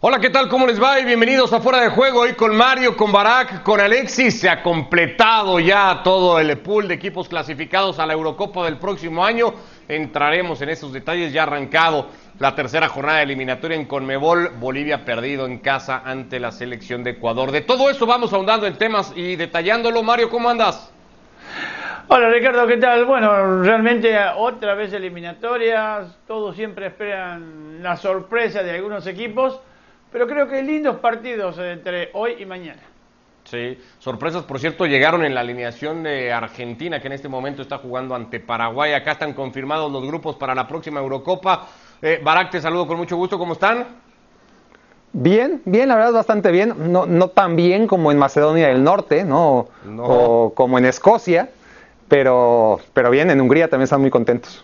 Hola, ¿qué tal? ¿Cómo les va? Bienvenidos a Fuera de Juego. Hoy con Mario, con Barak, con Alexis. Se ha completado ya todo el pool de equipos clasificados a la Eurocopa del próximo año. Entraremos en esos detalles. Ya arrancado la tercera jornada eliminatoria en Conmebol. Bolivia perdido en casa ante la selección de Ecuador. De todo eso vamos ahondando en temas y detallándolo. Mario, ¿cómo andas? Hola Ricardo, ¿qué tal? Bueno, realmente otra vez eliminatorias, todos siempre esperan la sorpresa de algunos equipos, pero creo que lindos partidos entre hoy y mañana. Sí, sorpresas, por cierto, llegaron en la alineación de Argentina, que en este momento está jugando ante Paraguay. Acá están confirmados los grupos para la próxima Eurocopa. Eh, Barak, te saludo con mucho gusto, ¿cómo están? Bien, bien, la verdad bastante bien. No, no tan bien como en Macedonia del Norte, ¿no? No. O como en Escocia, pero, pero bien, en Hungría también están muy contentos.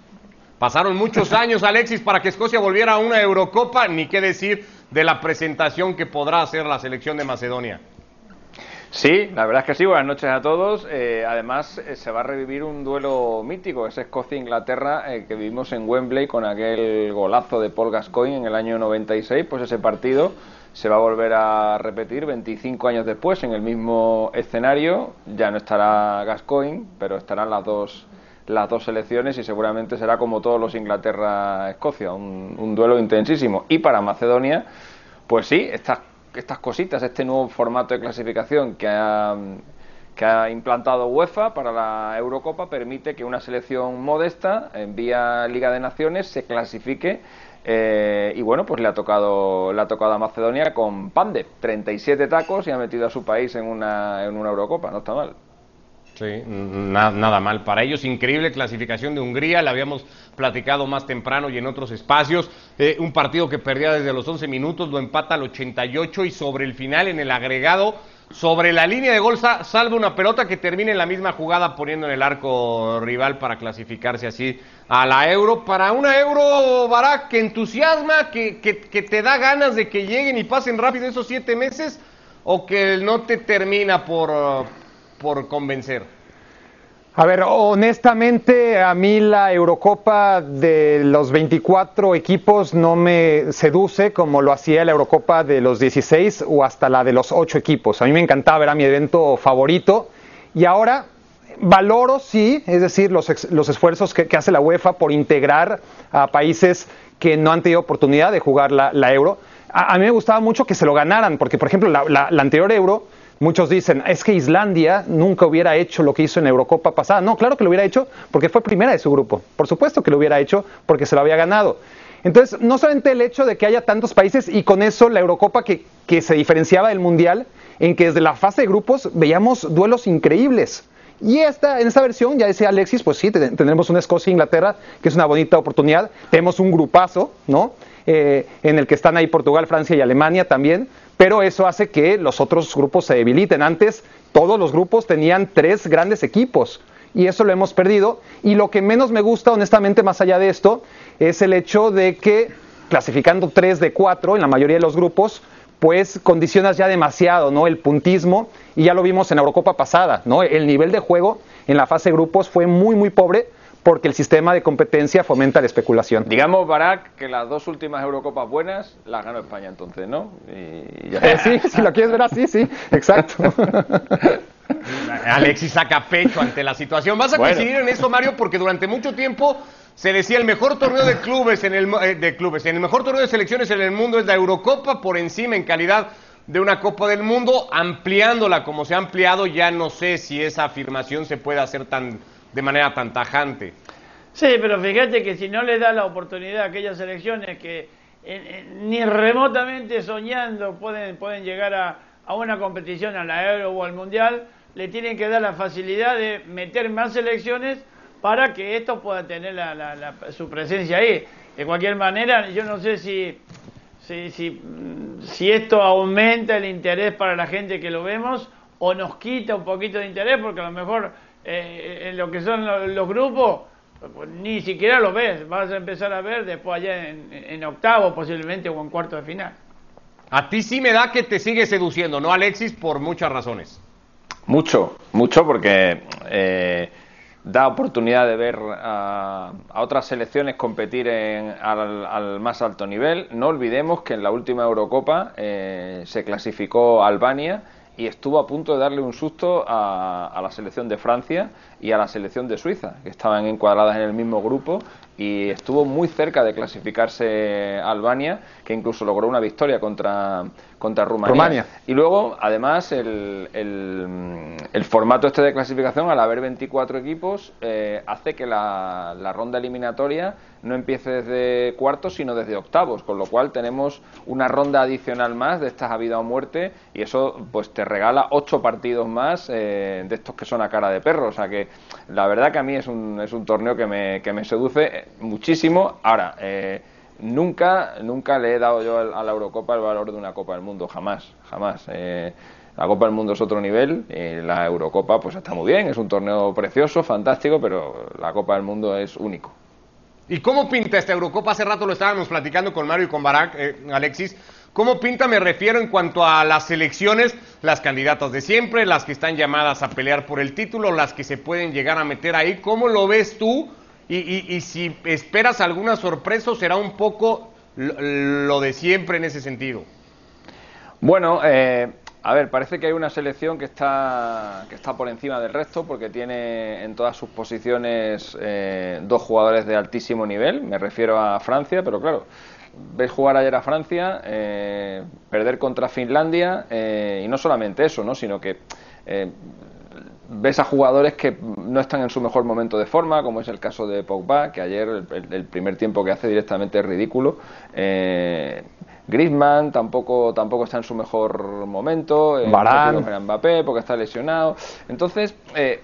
Pasaron muchos años, Alexis, para que Escocia volviera a una Eurocopa, ni qué decir de la presentación que podrá hacer la selección de Macedonia. Sí, la verdad es que sí. Buenas noches a todos. Eh, además, eh, se va a revivir un duelo mítico, ese Escocia-Inglaterra eh, que vivimos en Wembley con aquel golazo de Paul Gascoigne en el año 96. Pues ese partido se va a volver a repetir 25 años después en el mismo escenario. Ya no estará Gascoigne, pero estarán las dos las dos selecciones y seguramente será como todos los Inglaterra-Escocia, un, un duelo intensísimo. Y para Macedonia, pues sí, estas estas cositas, este nuevo formato de clasificación que ha, que ha implantado UEFA para la Eurocopa permite que una selección modesta en vía Liga de Naciones se clasifique eh, y bueno, pues le ha tocado le ha tocado a Macedonia con Pande, 37 tacos y ha metido a su país en una, en una Eurocopa, no está mal. Sí, na- nada mal. Para ellos, increíble clasificación de Hungría, la habíamos platicado más temprano y en otros espacios. Eh, un partido que perdía desde los 11 minutos, lo empata al 88 y sobre el final, en el agregado, sobre la línea de gol, sa- salva una pelota que termina en la misma jugada poniendo en el arco rival para clasificarse así a la Euro. Para una Euro, Barak, que entusiasma, que, que, que te da ganas de que lleguen y pasen rápido esos siete meses, o que no te termina por, por convencer. A ver, honestamente, a mí la Eurocopa de los 24 equipos no me seduce como lo hacía la Eurocopa de los 16 o hasta la de los 8 equipos. A mí me encantaba, era mi evento favorito. Y ahora valoro, sí, es decir, los, los esfuerzos que, hace la UEFA por integrar a países que no han tenido oportunidad de jugar la, Euro. A, a mí me gustaba mucho que se lo ganaran, porque, por ejemplo, la anterior Euro Muchos dicen, es que Islandia nunca hubiera hecho lo que hizo en Eurocopa pasada. No, claro que lo hubiera hecho porque fue primera de su grupo. Por supuesto que lo hubiera hecho porque se lo había ganado. Entonces, no solamente el hecho de que haya tantos países y con eso la Eurocopa que, que se diferenciaba del Mundial, en que desde la fase de grupos veíamos duelos increíbles. Y esta, en esta versión, ya decía Alexis, pues sí, te- tendremos una Escocia-Inglaterra, que es una bonita oportunidad. Tenemos un grupazo, ¿no? Eh, en el que están ahí Portugal, Francia y Alemania también, pero eso hace que los otros grupos se debiliten. Antes todos los grupos tenían tres grandes equipos y eso lo hemos perdido. Y lo que menos me gusta, honestamente, más allá de esto, es el hecho de que clasificando tres de cuatro en la mayoría de los grupos, pues condicionas ya demasiado, ¿no? El puntismo, y ya lo vimos en la Eurocopa pasada, ¿no? El nivel de juego en la fase de grupos fue muy, muy pobre porque el sistema de competencia fomenta la especulación. Digamos, Barak, que las dos últimas Eurocopas buenas las ganó España entonces, ¿no? Y ya Eh, sí, si lo quieres ver así, sí, exacto. Alexis saca pecho ante la situación. ¿Vas a Bueno. coincidir en eso, Mario? Porque durante mucho tiempo se decía el mejor torneo de clubes en el mo- eh, de clubes, en el mejor torneo de selecciones en el mundo es la Eurocopa por encima en calidad de una Copa del Mundo, ampliándola como se ha ampliado, ya no sé si esa afirmación se puede hacer tan de manera tan tajante. Sí, pero fíjate que si no le da la oportunidad a aquellas selecciones que ni remotamente soñando pueden, pueden llegar a, a una competición, a la Euro o al Mundial, le tienen que dar la facilidad de meter más selecciones para que estos puedan tener su presencia ahí. De cualquier manera, yo no sé si, si, si, si esto aumenta el interés para la gente que lo vemos o nos quita un poquito de interés, porque a lo mejor eh, en lo que son lo- los grupos pues ni siquiera lo ves, vas a empezar a ver después allá en, en octavo posiblemente o en cuarto de final. A ti sí me da que te sigue seduciendo, ¿no, Alexis? Por muchas razones. Mucho, mucho, porque eh, da oportunidad de ver a, otras selecciones competir al, más alto nivel. No olvidemos que en la última Eurocopa eh, se clasificó Albania y estuvo a punto de darle un susto a, la selección de Francia y a la selección de Suiza, que estaban encuadradas en el mismo grupo y estuvo muy cerca de clasificarse Albania, que incluso logró una victoria contra, contra Rumanía. Y luego, además, el, el, formato este de clasificación, al haber 24 equipos, eh, hace que la, la, ronda eliminatoria no empiece desde cuartos, sino desde octavos, con lo cual tenemos una ronda adicional más de estas a vida o muerte, y eso pues te regala ocho partidos más eh, de estos que son a cara de perro. O sea que la verdad que a mí es un, es un torneo que me, que me seduce muchísimo. Ahora, eh, nunca, nunca le he dado yo a la Eurocopa el valor de una Copa del Mundo, jamás, jamás. Eh, la Copa del Mundo es otro nivel, y la Eurocopa pues está muy bien, es un torneo precioso, fantástico, pero la Copa del Mundo es único. ¿Y cómo pinta esta Eurocopa? Hace rato lo estábamos platicando con Mario y con Barak, eh, Alexis. ¿Cómo pinta? Me refiero en cuanto a las selecciones, las candidatas de siempre, las que están llamadas a pelear por el título, las que se pueden llegar a meter ahí. ¿Cómo lo ves tú? Y, si esperas alguna sorpresa, será un poco lo, de siempre en ese sentido. Bueno, eh, a ver, parece que hay una selección que está, que está por encima del resto porque tiene en todas sus posiciones eh, dos jugadores de altísimo nivel. Me refiero a Francia, pero claro, ves jugar ayer a Francia, eh, perder contra Finlandia y no solamente eso, ¿no? sino que ves a jugadores que no están en su mejor momento de forma, como es el caso de Pogba, que ayer el, primer tiempo que hace directamente es ridículo. Eh, Griezmann tampoco tampoco está en su mejor momento. Eh, Mbappé porque está lesionado. Entonces, eh,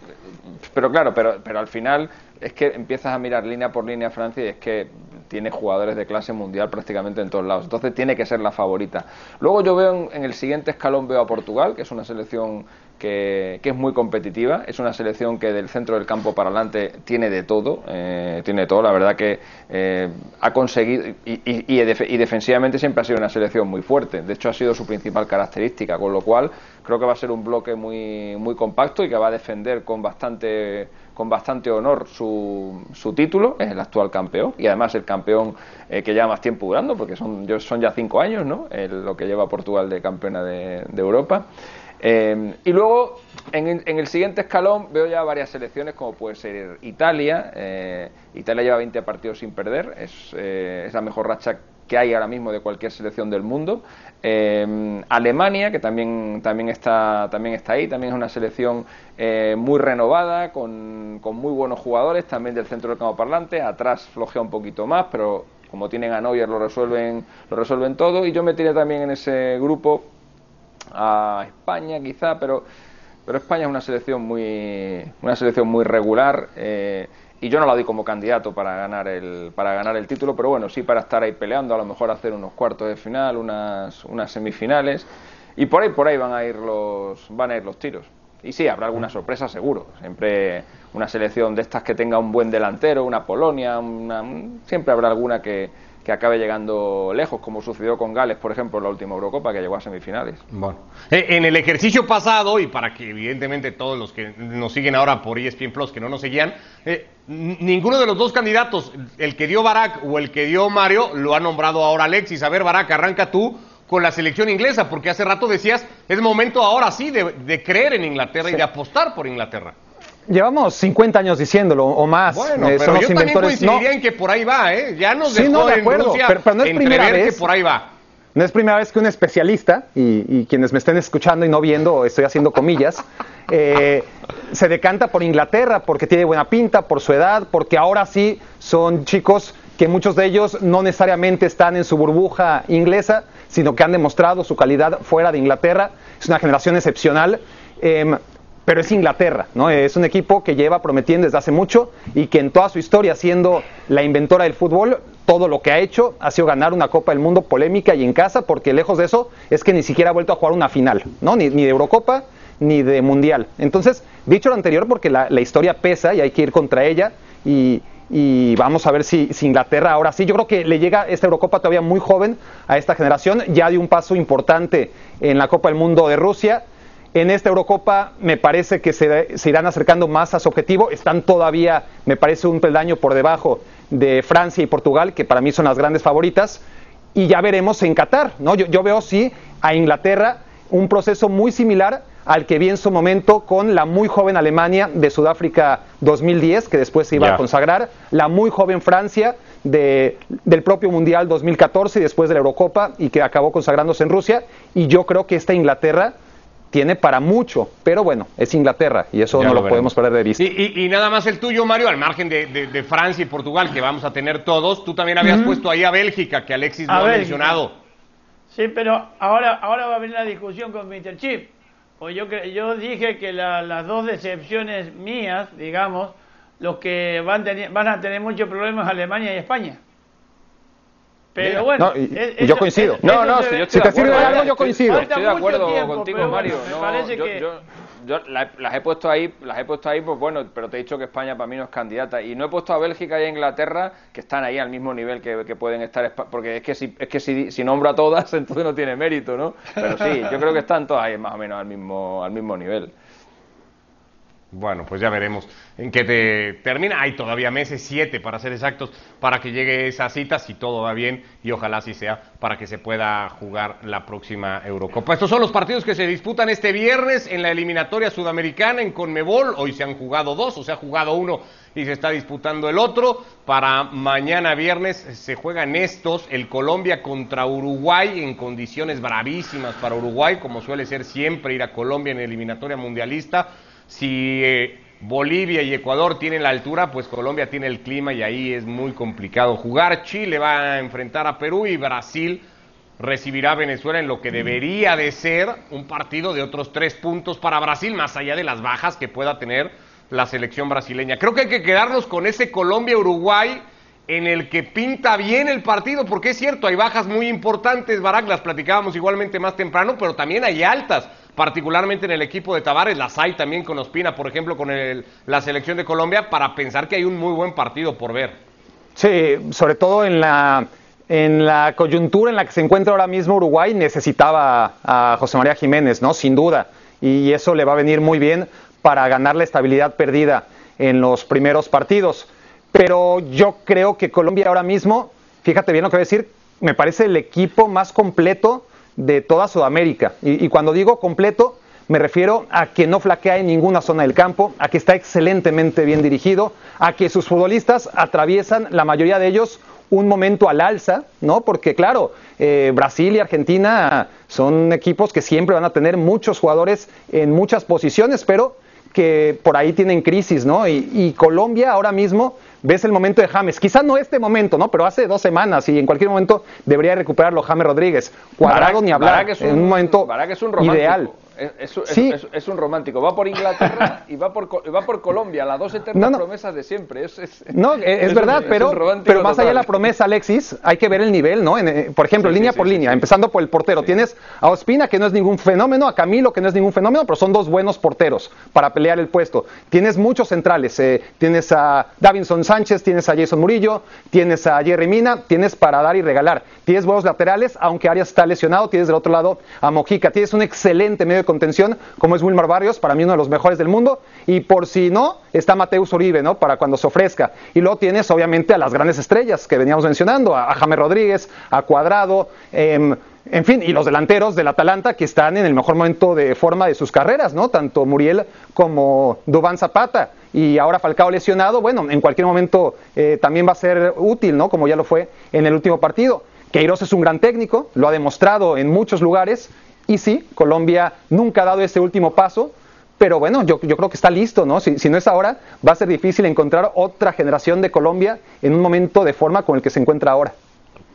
pero claro, pero, pero al final es que empiezas a mirar línea por línea Francia y es que tiene jugadores de clase mundial prácticamente en todos lados. Entonces tiene que ser la favorita. Luego yo veo en, en el siguiente escalón veo a Portugal, que es una selección que, es muy competitiva. Es una selección que del centro del campo para adelante tiene de todo. Eh, tiene todo. La verdad que eh, ha conseguido. Y, y, defensivamente siempre ha sido una selección muy fuerte. De hecho, ha sido su principal característica. Con lo cual, creo que va a ser un bloque muy, muy compacto y que va a defender con bastante con bastante honor su, su título, es el actual campeón y además el campeón eh, que lleva más tiempo durando, porque son, son ya cinco años ¿no? lo que lleva Portugal de campeona de Europa. Eh, y luego, en, el siguiente escalón, veo ya varias selecciones, como puede ser Italia. Eh, Italia lleva 20 partidos sin perder, eh, es, la mejor racha que hay ahora mismo de cualquier selección del mundo. Alemania, que también, también, está, también está ahí, también es una selección muy renovada, con, con, muy buenos jugadores, también del centro del campo parlante. Atrás flojea un poquito más, pero como tienen a Neuer lo resuelven, lo resuelven todo. Y yo me tiré también en ese grupo a España quizá, pero, pero España es una selección muy, una selección muy regular eh, y yo no la doy como candidato para ganar, el, para ganar el título, pero bueno, sí para estar ahí peleando, a lo mejor hacer unos cuartos de final, unas, unas semifinales y por ahí, por ahí van a ir los, van a ir los tiros. Y sí, habrá alguna sorpresa seguro. Siempre una selección de estas que tenga un buen delantero, una Polonia, una, siempre habrá alguna que, que acabe llegando lejos, como sucedió con Gales, por ejemplo, en la última Eurocopa, que llegó a semifinales. Bueno, eh, en el ejercicio pasado, y para que evidentemente todos los que nos siguen ahora por ESPN Plus, que no nos seguían, eh, ninguno de los dos candidatos, el que dio Barack o el que dio Mario, lo ha nombrado ahora Alexis. A ver, Barack, arranca tú con la selección inglesa, porque hace rato decías, es momento ahora sí de, creer en Inglaterra y de apostar por Inglaterra. Llevamos 50 años diciéndolo o más. Bueno, eh, pero yo inventores. también coincidiría en que por ahí va, ¿eh? Ya nos dejó no, de acuerdo, pero, no es primera vez, que por ahí va. No es primera vez que un especialista, y, quienes me estén escuchando y no viendo, estoy haciendo comillas, eh, se decanta por Inglaterra porque tiene buena pinta, por su edad, porque ahora sí son chicos que muchos de ellos no necesariamente están en su burbuja inglesa, sino que han demostrado su calidad fuera de Inglaterra. Es una generación excepcional. Eh, pero es Inglaterra, ¿no? Es un equipo que lleva prometiendo desde hace mucho y que en toda su historia, siendo la inventora del fútbol, todo lo que ha hecho ha sido ganar una Copa del Mundo polémica y en casa, porque lejos de eso es que ni siquiera ha vuelto a jugar una final, ¿no? Ni, de Eurocopa ni de Mundial. Entonces, dicho lo anterior, porque la, historia pesa y hay que ir contra ella y, vamos a ver si, si, Inglaterra ahora sí, yo creo que le llega esta Eurocopa todavía muy joven a esta generación, ya dio un paso importante en la Copa del Mundo de Rusia En esta Eurocopa me parece que se, se, irán acercando más a su objetivo. Están todavía, me parece, un peldaño por debajo de Francia y Portugal, que para mí son las grandes favoritas. Y ya veremos en Qatar. ¿no? Yo, yo veo, sí, a Inglaterra un proceso muy similar al que vi en su momento con la muy joven Alemania de Sudáfrica 2010, que después se iba yeah. a consagrar, la muy joven Francia de, del propio Mundial 2014 y después de la Eurocopa y que acabó consagrándose en Rusia. Y yo creo que esta Inglaterra tiene para mucho, pero bueno, es Inglaterra y eso Ya no lo lo, podemos perder de vista. Y, y- y nada más el tuyo, Mario, al margen de, de- de Francia y Portugal, que vamos a tener todos. Tú también habías puesto ahí a Bélgica, que Alexis no ha mencionado. Sí, pero ahora, ahora va a venir la discusión con Mr. Chip. Pues yo, yo dije que la- las dos decepciones mías, digamos, los que van, van a tener muchos problemas Alemania y España. Pero bueno, No, y- es- y yo coincido. eso No, no, si yo estoy Si te de sirve de algo, yo coincido. Estoy de acuerdo tiempo, contigo, Mario. me No, parece yo, que- yo- yo la- las he puesto ahí, las he puesto ahí, pues bueno, pero te he dicho que España para mí no es candidata y no he puesto a Bélgica y a Inglaterra que están ahí al mismo nivel que, que pueden estar, Espa- porque es que si es que si, si nombro a todas entonces no tiene mérito, ¿no? Pero sí, yo creo que están todas ahí más o menos al mismo al mismo nivel. Bueno, pues ya veremos en qué te termina. Hay todavía meses, siete para ser exactos, para que llegue esa cita, si todo va bien, y ojalá así sea, para que se pueda jugar la próxima Eurocopa. Estos son los partidos que se disputan este viernes en la eliminatoria sudamericana en Conmebol. Hoy se han jugado dos, o se ha jugado uno y se está disputando el otro. Para mañana viernes se juegan estos, el Colombia contra Uruguay en condiciones bravísimas para Uruguay, como suele ser siempre ir a Colombia en eliminatoria mundialista. Si eh, Bolivia y Ecuador tienen la altura, pues Colombia tiene el clima y ahí es muy complicado jugar. Chile va a enfrentar a Perú y Brasil recibirá a Venezuela en lo que debería de ser un partido de otros tres puntos para Brasil, más allá de las bajas que pueda tener la selección brasileña. Creo que hay que quedarnos con ese Colombia-Uruguay en el que pinta bien el partido, porque es cierto, hay bajas muy importantes, Barak, las platicábamos igualmente más temprano, pero también hay altas, particularmente en el equipo de Tavares, las hay también con Ospina, por ejemplo, con el- la selección de Colombia, para pensar que hay un muy buen partido por ver. Sí, sobre todo en la, en la coyuntura en la que se encuentra ahora mismo Uruguay, necesitaba a José María Jiménez, ¿no? Sin duda. Y eso le va a venir muy bien para ganar la estabilidad perdida en los primeros partidos. Pero yo creo que Colombia ahora mismo, fíjate bien lo que voy a decir, me parece el equipo más completo de toda Sudamérica. Y, y cuando digo completo, me refiero a que no flaquea en ninguna zona del campo, a que está excelentemente bien dirigido, a que sus futbolistas atraviesan, la mayoría de ellos, un momento al alza, ¿no? Porque claro, eh, Brasil y Argentina son equipos que siempre van a tener muchos jugadores en muchas posiciones, pero que por ahí tienen crisis, ¿no? Y, y Colombia ahora mismo, ves el momento de James, quizás no este momento, ¿no? Pero hace dos semanas y en cualquier momento debería recuperarlo James Rodríguez. Cuadrado Barak- ni hablar, es en un momento Barak es un ideal. Es, es- es- Sí. es- es un romántico. Va por Inglaterra y va por, va por Colombia, las dos eternas No, no. promesas de siempre. Es, es- No, es, verdad, un- pero, pero más allá de la promesa, Alexis, hay que ver el nivel, ¿no? En, eh, por ejemplo, Sí, línea sí, por línea, empezando por el portero. Tienes a Ospina, que no es ningún fenómeno, a Camilo, que no es ningún fenómeno, pero son dos buenos porteros para pelear el puesto. Tienes muchos centrales, eh, tienes a Davinson Sánchez, tienes a Jason Murillo, tienes a Jerry Mina, tienes para dar y regalar. Tienes buenos laterales, aunque Arias está lesionado, tienes del otro lado a Mojica. Tienes un excelente medio de contención, como es Wilmar Barrios, para mí uno de los mejores del mundo. Y por si no, está Mateus Uribe, ¿no? Para cuando se ofrezca. Y luego tienes, obviamente, a las grandes estrellas que veníamos mencionando, a, a James Rodríguez, a Cuadrado, em, en fin, y los delanteros del Atalanta que están en el mejor momento de forma de sus carreras, ¿no? Tanto Muriel como Dubán Zapata. Y ahora Falcao lesionado, bueno, en cualquier momento eh, también va a ser útil, ¿no? Como ya lo fue en el último partido. Queiroz es un gran técnico, lo ha demostrado en muchos lugares. Y sí, Colombia nunca ha dado ese último paso, pero bueno, yo, creo que está listo, ¿no? Si, si no es ahora, va a ser difícil encontrar otra generación de Colombia en un momento de forma con el que se encuentra ahora.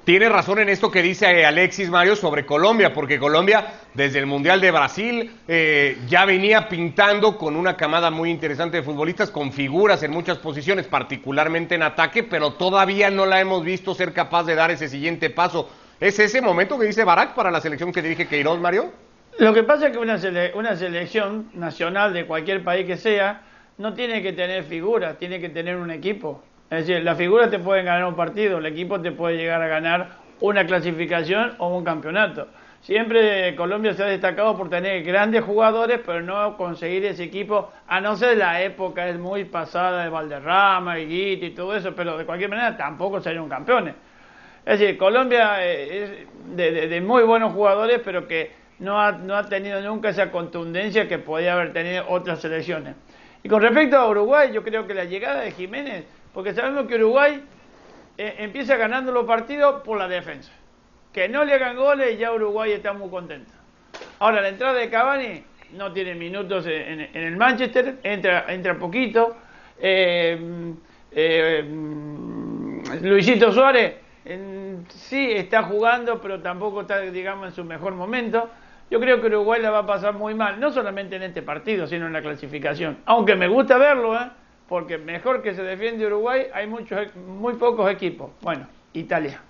Tiene razón en esto que dice eh, Alexis Mario sobre Colombia, porque Colombia desde el Mundial de Brasil eh, ya venía pintando con una camada muy interesante de futbolistas, con figuras en muchas posiciones, particularmente en ataque, pero todavía no la hemos visto ser capaz de dar ese siguiente paso. ¿Es ese momento que dice Barak para la selección que dirige Queiroz, Mario? Lo que pasa es que una, sele- una selección nacional de cualquier país que sea no tiene que tener figuras, tiene que tener un equipo. Es decir, las figuras te pueden ganar un partido, el equipo te puede llegar a ganar una clasificación o un campeonato. Siempre Colombia se ha destacado por tener grandes jugadores, pero no conseguir ese equipo, a no ser la época es muy pasada de Valderrama, Higuita y todo eso, pero de cualquier manera tampoco salieron campeones. Es decir, Colombia eh, es de, muy buenos jugadores, pero que no ha, no ha tenido nunca esa contundencia que podía haber tenido otras selecciones. Y con respecto a Uruguay, yo creo que la llegada de Jiménez, porque sabemos que Uruguay eh, empieza ganando los partidos por la defensa que no le hagan goles ya Uruguay está muy contento. Ahora, la entrada de Cavani no tiene minutos en, el Manchester, entra, entra poquito. Eh, eh, Luisito Suárez sí está jugando, pero tampoco está, digamos, en su mejor momento. Yo creo que Uruguay la va a pasar muy mal, no solamente en este partido, sino en la clasificación. Aunque me gusta verlo, ¿eh? porque mejor que se defiende Uruguay hay muchos, muy pocos equipos. Bueno, Italia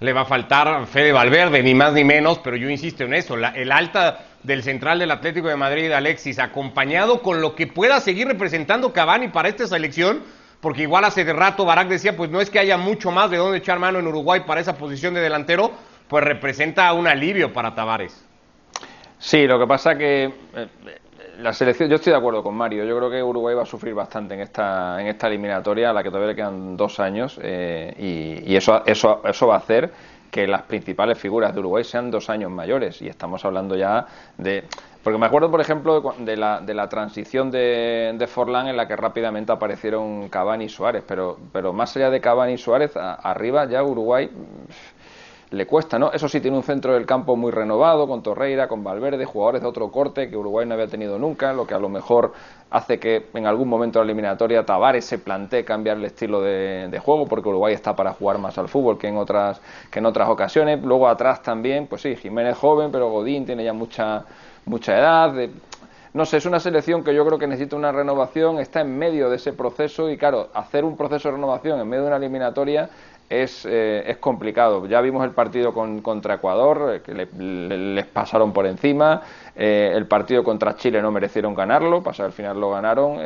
le va a faltar Fede Valverde, ni más ni menos, pero yo insisto en eso, el alta del central del Atlético de Madrid, Alexis, acompañado con lo que pueda seguir representando Cavani para esta selección, porque igual hace de rato Barak decía, pues no es que haya mucho más de dónde echar mano en Uruguay para esa posición de delantero, pues representa un alivio para Tavares. Sí, lo que pasa que eh, la selección, yo estoy de acuerdo con Mario. Yo creo que Uruguay va a sufrir bastante en esta, en esta eliminatoria, a la que todavía le quedan dos años, eh, y, eso, eso, eso va a hacer que las principales figuras de Uruguay sean dos años mayores. Y estamos hablando ya de. Porque me acuerdo, por ejemplo, de la, de la transición de, de Forlán en la que rápidamente aparecieron Cavani y Suárez. Pero, pero más allá de Cavani y Suárez, arriba ya Uruguay le cuesta, ¿no? Eso sí, tiene un centro del campo muy renovado, con Torreira, con Valverde, jugadores de otro corte que Uruguay no había tenido nunca, lo que a lo mejor hace que en algún momento de la eliminatoria Tavares se plantee cambiar el estilo de, juego, porque Uruguay está para jugar más al fútbol que en otras, que en otras ocasiones. Luego atrás también, pues sí, Jiménez joven, pero Godín tiene ya mucha, mucha edad. no sé, es una selección que yo creo que necesita una renovación, está en medio de ese proceso y claro, hacer un proceso de renovación en medio de una eliminatoria es, eh, es complicado. Ya vimos el partido con, contra Ecuador, eh, que les pasaron por encima. Eh, el partido contra Chile no merecieron ganarlo, pasar al final lo ganaron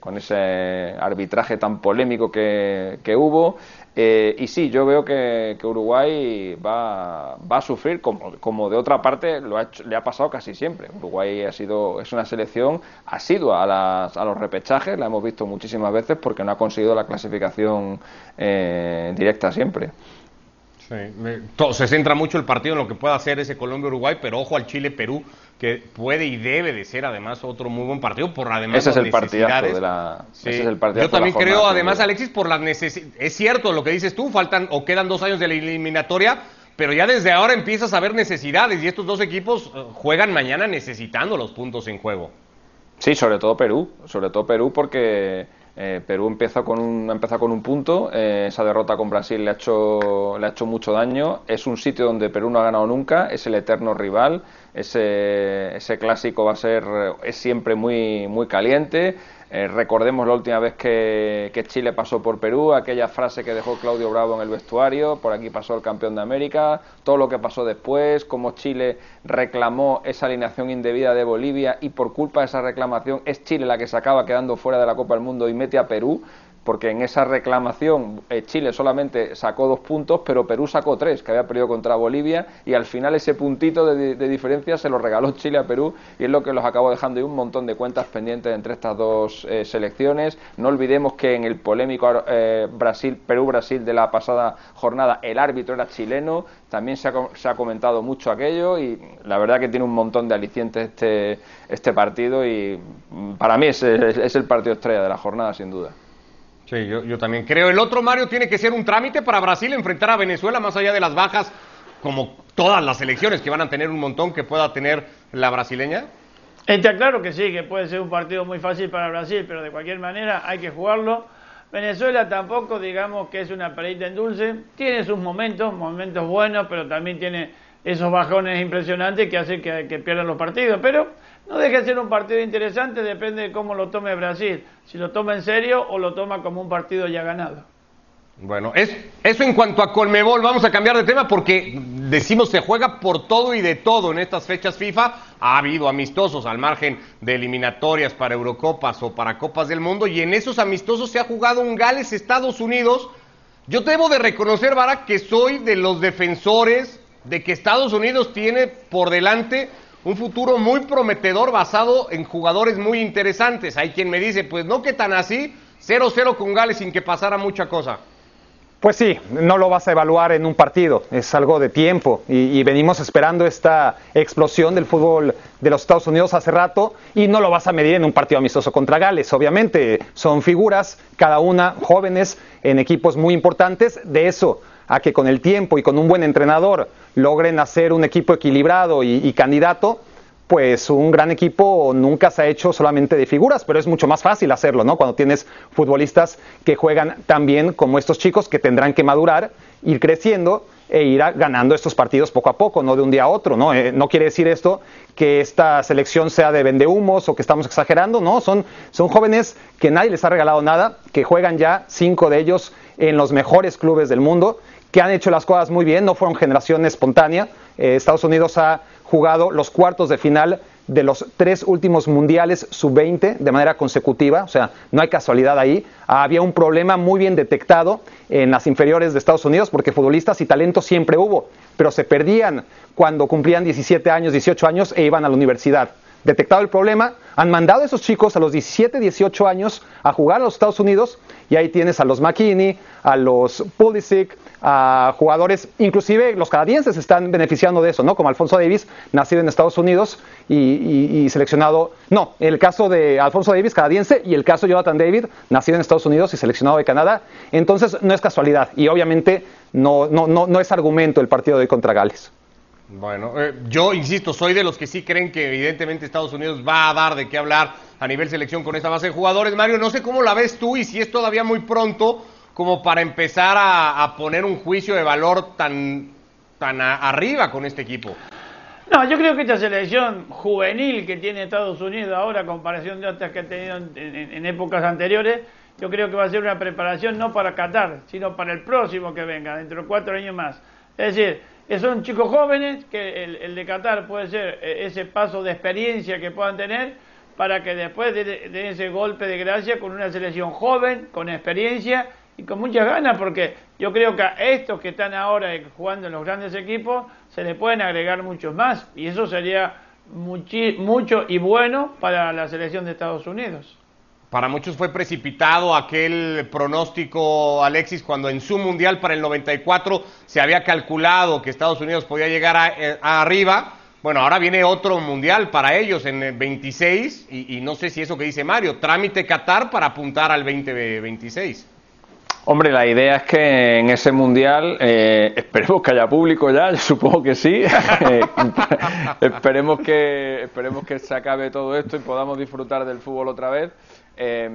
con ese arbitraje tan polémico que, que hubo. Eh, y sí, yo veo que, Uruguay va, va, a sufrir, como, como de otra parte lo ha le ha pasado casi siempre. Uruguay ha sido, es una selección asidua a, las, a los repechajes, la hemos visto muchísimas veces porque no ha conseguido la clasificación eh, directa siempre. Se centra mucho el partido en lo que pueda hacer ese Colombia-Uruguay, pero ojo al Chile-Perú, que puede y debe de ser además otro muy buen partido por además ese es el partidazo de la ese es el yo también creo además Alexis por las necesidades es cierto lo que dices tú faltan o quedan dos años de la eliminatoria pero ya desde ahora empiezas a ver necesidades y estos dos equipos eh, juegan mañana necesitando los puntos en juego. Sí sobre todo Perú sobre todo Perú porque eh, Perú empieza con un, empieza con un punto, eh, esa derrota con Brasil le ha, hecho, le ha hecho mucho daño, es un sitio donde Perú no ha ganado nunca, es el eterno rival, ese, ese clásico va a ser, es siempre muy, muy caliente, eh, recordemos la última vez que, Chile pasó por Perú, aquella frase que dejó Claudio Bravo en el vestuario, por aquí pasó el campeón de América, todo lo que pasó después, cómo Chile reclamó esa alineación indebida de Bolivia y por culpa de esa reclamación es Chile la que se acaba quedando fuera de la Copa del Mundo y mete a Perú porque en esa reclamación eh, Chile solamente sacó dos puntos, pero Perú sacó tres, que había perdido contra Bolivia, y al final ese puntito de, diferencia se lo regaló Chile a Perú, y es lo que los acabó dejando y un montón de cuentas pendientes entre estas dos eh, selecciones. No olvidemos que en el polémico eh, Brasil, Perú-Brasil de la pasada jornada, el árbitro era chileno, también se ha, comentado mucho aquello, y la verdad que tiene un montón de alicientes este, este partido, y mm, para mí es el partido estrella de la jornada, sin duda. Sí, yo, también creo. El otro, Mario, tiene que ser un trámite para Brasil enfrentar a Venezuela, más allá de las bajas, como todas las elecciones que van a tener un montón que pueda tener la brasileña. Está claro que sí, que puede ser un partido muy fácil para Brasil, pero de cualquier manera hay que jugarlo. Venezuela tampoco, digamos que es una perita en dulce, tiene sus momentos, momentos buenos, pero también tiene esos bajones impresionantes que hacen que pierdan los partidos. Pero no deja de ser un partido interesante, depende de cómo lo tome Brasil, si lo toma en serio o lo toma como un partido ya ganado. Bueno, es, eso en cuanto a Colmebol, vamos a cambiar de tema porque decimos se juega por todo y de todo en estas fechas FIFA. Ha habido amistosos al margen de eliminatorias para Eurocopas o para Copas del Mundo y en esos amistosos se ha jugado un Gales-Estados Unidos. Yo debo de reconocer, Barak, que soy de los defensores de que Estados Unidos tiene por delante un futuro muy prometedor basado en jugadores muy interesantes. Hay quien me dice, pues no que tan así, 0-0 con Gales sin que pasara mucha cosa. Pues sí, no lo vas a evaluar en un partido, es algo de tiempo y, y, venimos esperando esta explosión del fútbol de los Estados Unidos hace rato y no lo vas a medir en un partido amistoso contra Gales. Obviamente son figuras, cada una jóvenes en equipos muy importantes, de eso a que con el tiempo y con un buen entrenador logren hacer un equipo equilibrado y, candidato, pues un gran equipo nunca se ha hecho solamente de figuras, pero es mucho más fácil hacerlo, ¿no? Cuando tienes futbolistas que juegan tan bien como estos chicos que tendrán que madurar, ir creciendo e ir ganando estos partidos poco a poco, no de un día a otro, ¿no? Eh, no quiere decir esto que esta selección sea de vendehumos o que estamos exagerando, no, son, son jóvenes que nadie les ha regalado nada, que juegan ya cinco de ellos en los mejores clubes del mundo, que han hecho las cosas muy bien, no fueron generación espontánea. Eh, Estados Unidos ha jugado los cuartos de final de los tres últimos mundiales sub-20 de manera consecutiva, o sea, no hay casualidad ahí. Había un problema muy bien detectado en las inferiores de Estados Unidos porque futbolistas y talento siempre hubo, pero se perdían cuando cumplían 17 años, 18 años e iban a la universidad. Detectado el problema, han mandado a esos chicos a los 17, 18 años a jugar a los Estados Unidos y ahí tienes a los McKinney, a los Pulisic, a jugadores, inclusive los canadienses están beneficiando de eso, ¿no? Como Alfonso Davis, nacido en Estados Unidos y, y, seleccionado, no, el caso de Alfonso Davis, canadiense, y el caso de Jonathan David, nacido en Estados Unidos y seleccionado de Canadá. Entonces, no es casualidad y obviamente no, no, no, no es argumento el partido de hoy contra Gales. Bueno, eh, yo insisto, soy de los que sí creen que evidentemente Estados Unidos va a dar de qué hablar a nivel selección con esta base de jugadores. Mario, no sé cómo la ves tú y si es todavía muy pronto como para empezar a, a poner un juicio de valor tan, tan a, arriba con este equipo. No, yo creo que esta selección juvenil que tiene Estados Unidos ahora, comparación de otras que ha tenido en, en, en, épocas anteriores, yo creo que va a ser una preparación no para Qatar, sino para el próximo que venga, dentro de cuatro años más. Es decir, son chicos jóvenes que el, el de Qatar puede ser eh, ese paso de experiencia que puedan tener para que después de, de ese golpe de gracia con una selección joven, con experiencia y con muchas ganas, porque yo creo que a estos que están ahora jugando en los grandes equipos se le pueden agregar muchos más y eso sería muchi, mucho y bueno para la selección de Estados Unidos. Para muchos fue precipitado aquel pronóstico, Alexis, cuando en su mundial para el 94 se había calculado que Estados Unidos podía llegar a, a arriba. Bueno, ahora viene otro mundial para ellos en el 26 y, y no sé si eso que dice Mario, trámite Qatar para apuntar al 2026. Hombre, la idea es que en ese mundial eh, esperemos que haya público ya, yo supongo que sí. esperemos que esperemos que se acabe todo esto y podamos disfrutar del fútbol otra vez. Eh,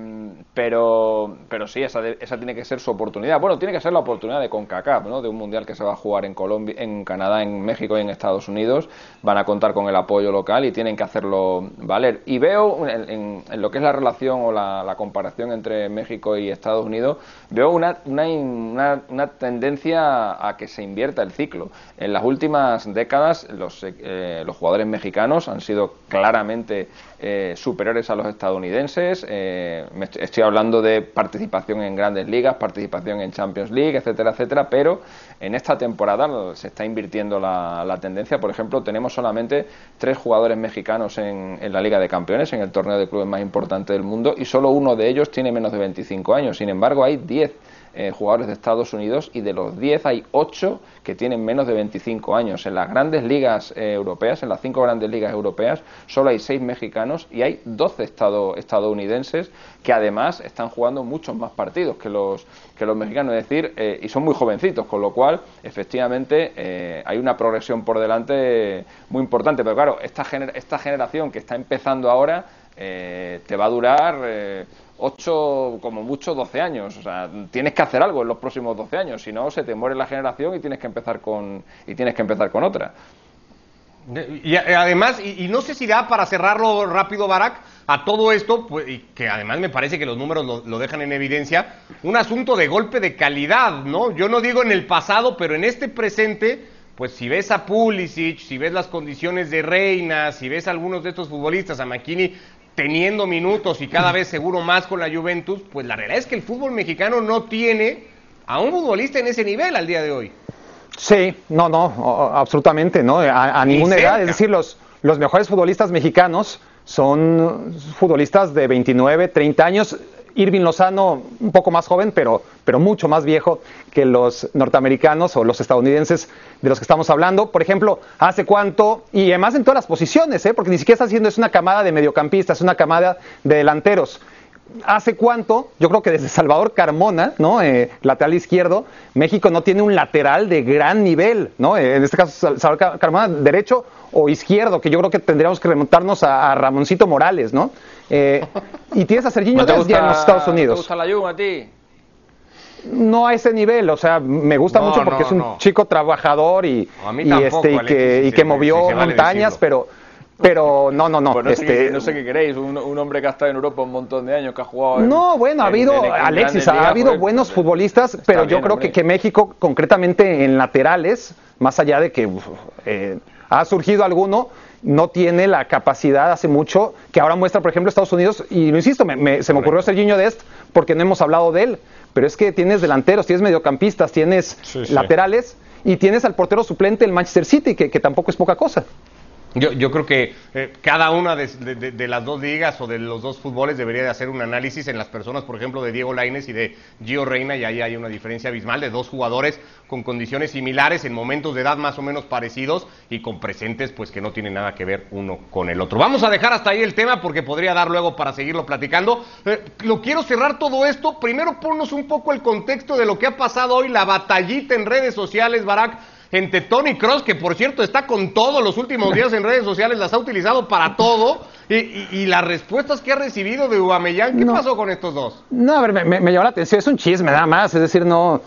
pero, pero sí, esa, de, esa tiene que ser su oportunidad. Bueno, tiene que ser la oportunidad de CONCACAF, ¿no? De un mundial que se va a jugar en Colombia, en Canadá, en México y en Estados Unidos. Van a contar con el apoyo local y tienen que hacerlo valer. Y veo en, lo que es la relación o la, la, comparación entre México y Estados Unidos, veo una, una, una, una tendencia a que se invierta el ciclo. En las últimas décadas, los, eh, los jugadores mexicanos han sido claramente eh, superiores a los estadounidenses. Eh, estoy hablando de participación en grandes ligas, participación en Champions League, etcétera, etcétera, pero en esta temporada se está invirtiendo la, la tendencia. Por ejemplo, tenemos solamente tres jugadores mexicanos en, en, la Liga de Campeones, en el torneo de clubes más importante del mundo, y solo uno de ellos tiene menos de 25 años. Sin embargo, hay 10 eh, jugadores de Estados Unidos y de los 10 hay 8 que tienen menos de 25 años. En las grandes ligas eh, europeas, en las 5 grandes ligas europeas, solo hay 6 mexicanos y hay 12 estado, estadounidenses que además están jugando muchos más partidos que los, que los mexicanos, es decir, eh, y son muy jovencitos, con lo cual efectivamente hay una progresión por delante muy importante. Pero claro, esta, esta generación que está empezando ahora te va a durar 8, como mucho 12 años. O sea, tienes que hacer algo en los próximos 12 años, si no se te muere la generación y tienes que empezar con y tienes que empezar con otra. Y además, y, no sé si da para cerrarlo rápido, Barack, a todo esto, pues, y que además me parece que los números lo, dejan en evidencia, un asunto de golpe de calidad, ¿no? Yo no digo en el pasado, pero en este presente, pues si ves a Pulisic, si ves las condiciones de Reina, si ves a algunos de estos futbolistas, a McKinney teniendo minutos y cada vez seguro más con la Juventus, pues la realidad es que el fútbol mexicano no tiene a un futbolista en ese nivel al día de hoy. Sí, no, no, absolutamente, ¿no? A, ninguna edad, es decir, los, los mejores futbolistas mexicanos son futbolistas de 29, 30 años. Irving Lozano, un poco más joven, pero, pero mucho más viejo que los norteamericanos o los estadounidenses de los que estamos hablando. Por ejemplo, ¿hace cuánto? Y además en todas las posiciones, ¿eh? porque ni siquiera está haciendo, es una camada de mediocampistas, es una camada de delanteros. ¿Hace cuánto? Yo creo que desde Salvador Carmona, ¿no? Eh, lateral izquierdo, México no tiene un lateral de gran nivel, ¿no? Eh, en este caso, Salvador Carmona, derecho o izquierdo, que yo creo que tendríamos que remontarnos a, Ramoncito Morales, ¿no? Eh, y tienes a Serginho ¿No en los Estados Unidos. ¿Te gusta la a ti? No a ese nivel, o sea, me gusta mucho porque es un chico trabajador y, este, y que, y que movió montañas, pero pero no, no, no. Pues no, sé este, qué, no, sé qué, queréis, un, hombre que ha estado en Europa un montón de años, que ha jugado. no, bueno, ha habido, Alexis, ha habido buenos futbolistas, pero yo creo que, que, México, concretamente en laterales, más allá de que eh, ha surgido alguno, no tiene la capacidad hace mucho que ahora muestra, por ejemplo, Estados Unidos. Y lo insisto, me, se me ocurrió Serginho Dest porque no hemos hablado de él. Pero es que tienes delanteros, tienes mediocampistas, tienes laterales y tienes al portero suplente del Manchester City, que tampoco es poca cosa. Yo, yo creo que eh, cada una de, las dos ligas o de los dos fútboles debería de hacer un análisis en las personas, por ejemplo, de Diego Laines y de Gio Reina, y ahí hay una diferencia abismal de dos jugadores con condiciones similares, en momentos de edad más o menos parecidos y con presentes pues que no tienen nada que ver uno con el otro. Vamos a dejar hasta ahí el tema porque podría dar luego para seguirlo platicando. Eh, lo quiero cerrar todo esto. Primero ponnos un poco el contexto de lo que ha pasado hoy, la batallita en redes sociales, Barack entre Tony Cross, que por cierto está con todo los últimos días en redes sociales, las ha utilizado para todo, y, las respuestas que ha recibido de Ubamellán, ¿qué pasó con estos dos? No, a ver, me, me, llamó la atención, es un chisme nada más, es decir, no,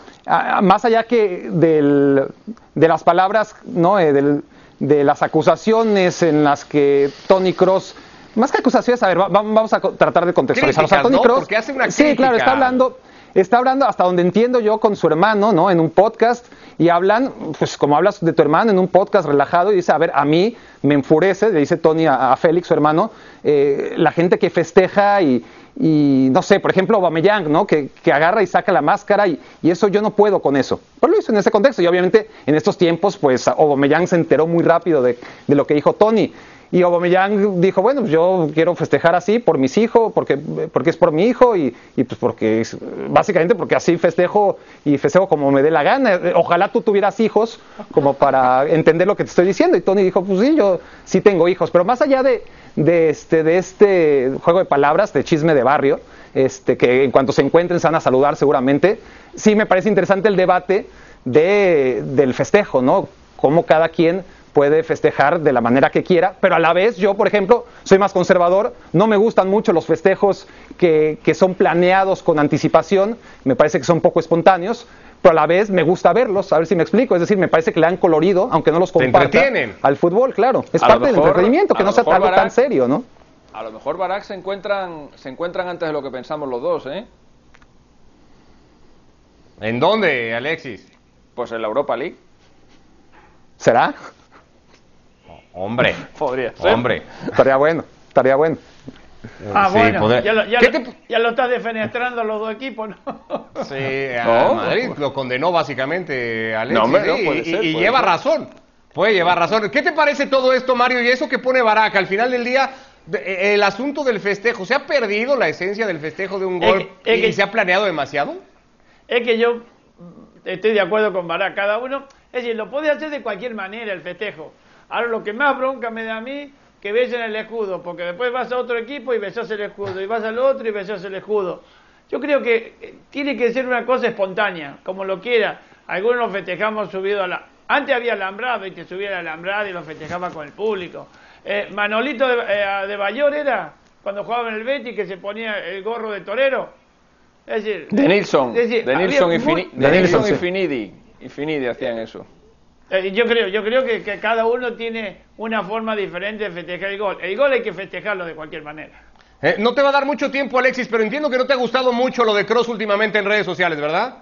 más allá que del, de las palabras, ¿no? Eh, del, de las acusaciones en las que Tony Cross más que acusaciones, a ver, vamos a tratar de contextualizar. o Tony Cross, hace una sí, claro, está hablando, está hablando hasta donde entiendo yo con su hermano, ¿no? En un podcast y hablan, pues como hablas de tu hermano en un podcast relajado y dice, a ver, a mí me enfurece, le dice Tony a, Félix, su hermano, eh, la gente que festeja y, no sé, por ejemplo, Aubameyang, ¿no? Que, que, agarra y saca la máscara y, y, eso yo no puedo con eso. Pero lo hizo en ese contexto y obviamente en estos tiempos, pues Aubameyang se enteró muy rápido de, de lo que dijo Tony. Y Aubameyang dijo, bueno, pues yo quiero festejar así por mis hijos, porque, porque es por mi hijo y, y pues porque básicamente porque así festejo y festejo como me dé la gana. Ojalá tú tuvieras hijos como para entender lo que te estoy diciendo. Y Tony dijo, pues sí, yo sí tengo hijos. Pero más allá de, de, este, de este juego de palabras, de chisme de barrio, este, que en cuanto se encuentren se van a saludar seguramente, sí me parece interesante el debate de, del festejo, ¿no? Cómo cada quien puede festejar de la manera que quiera, pero a la vez yo, por ejemplo, soy más conservador, no me gustan mucho los festejos que, son planeados con anticipación, me parece que son poco espontáneos, pero a la vez me gusta verlos, a ver si me explico, es decir, me parece que le han colorido, aunque no los comparta al fútbol, claro, es parte del entretenimiento, que no sea algo tan serio, ¿no? A lo mejor Barak se encuentran, se encuentran antes de lo que pensamos los dos, ¿eh? ¿En dónde, Alexis? Pues en la Europa League. ¿Será? Hombre, podría ser. Hombre. Estaría bueno, estaría bueno. Ah, bueno, ya, lo, ya, lo, estás defenestrando los dos equipos, ¿no? Sí, a Madrid lo condenó básicamente Alexis, no, y, lleva razón, puede llevar razón. ¿Qué te parece todo esto, Mario? Y eso que pone Baraca, al final del día, e, el asunto del festejo, ¿se ha perdido la esencia del festejo de un gol y se ha planeado demasiado? Es que yo estoy de acuerdo con Baraca, cada uno, es decir, lo puede hacer de cualquier manera el festejo. Ahora lo que más bronca me da a mí, que besen el escudo, porque después vas a otro equipo y besas el escudo, y vas al otro y besas el escudo. Yo creo que eh, tiene que ser una cosa espontánea, como lo quiera. Algunos lo festejamos subido a la... Antes había alambrado y te subía el alambrado y lo festejaba con el público. Eh, Manolito de, eh, de Bayor era, cuando jugaba en el Betis, que se ponía el gorro de torero. Es decir, de Nilsson, de Nilsson, y, Finidi, y Finidi hacían eso. Eh, yo creo, yo creo que, cada uno tiene una forma diferente de festejar el gol. El gol hay que festejarlo de cualquier manera. Eh, no te va a dar mucho tiempo, Alexis, pero entiendo que no te ha gustado mucho lo de Cross últimamente en redes sociales, ¿verdad?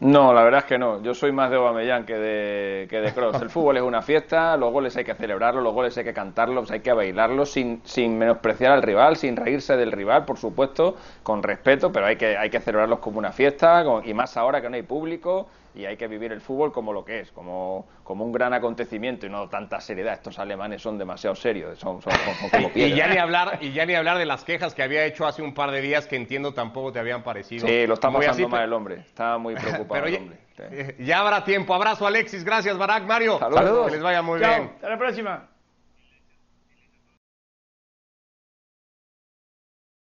No, la verdad es que no. Yo soy más de Aubameyang que de, que de Cross. El fútbol es una fiesta, los goles hay que celebrarlos, los goles hay que cantarlos, hay que bailarlos sin, sin menospreciar al rival, sin reírse del rival, por supuesto, con respeto, pero hay que, hay que celebrarlos como una fiesta y más ahora que no hay público y hay que vivir el fútbol como lo que es, como, como un gran acontecimiento y no tanta seriedad. Estos alemanes son demasiado serios, son, son, son- son como Y ya piedras. ni hablar y ya ni hablar de las quejas que había hecho hace un par de días que entiendo tampoco te habían parecido. Sí, lo está muy pasando así, mal el hombre, está muy preocupado Pero el ya, hombre. Sí. eh, ya habrá tiempo. Abrazo Alexis, gracias Barak, Mario. Saludos. Que les vaya muy Chao, bien. hasta la próxima.